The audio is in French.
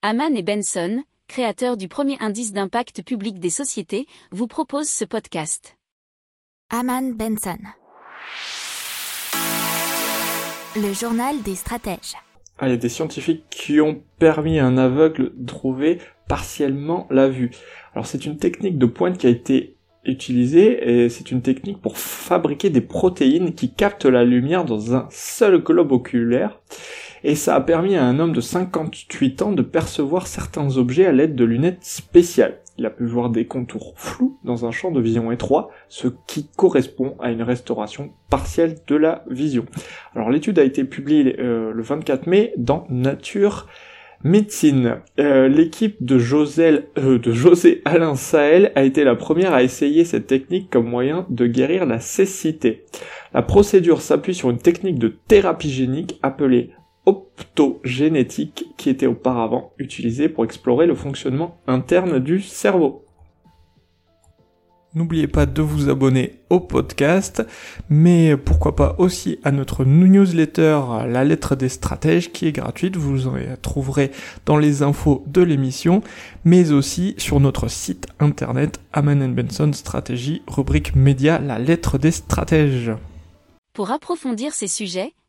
Haman et Benson, créateurs du premier indice d'impact public des sociétés, vous proposent ce podcast. Haman Benson. Le journal des stratèges. Ah, il y a des scientifiques qui ont permis à un aveugle de trouver partiellement la vue. Alors c'est une technique de pointe qui a été utilisée et c'est une technique pour fabriquer des protéines qui captent la lumière dans un seul globe oculaire et ça a permis à un homme de 58 ans de percevoir certains objets à l'aide de lunettes spéciales. Il a pu voir des contours flous dans un champ de vision étroit, ce qui correspond à une restauration partielle de la vision. Alors l'étude a été publiée euh, le 24 mai dans Nature Médecine. Euh, l'équipe de, euh, de José Alain Sahel a été la première à essayer cette technique comme moyen de guérir la cécité. La procédure s'appuie sur une technique de thérapie génique appelée optogénétique qui était auparavant utilisée pour explorer le fonctionnement interne du cerveau. N'oubliez pas de vous abonner au podcast, mais pourquoi pas aussi à notre newsletter La lettre des stratèges qui est gratuite, vous en trouverez dans les infos de l'émission, mais aussi sur notre site internet Aman Benson Stratégie, rubrique média La lettre des stratèges. Pour approfondir ces sujets,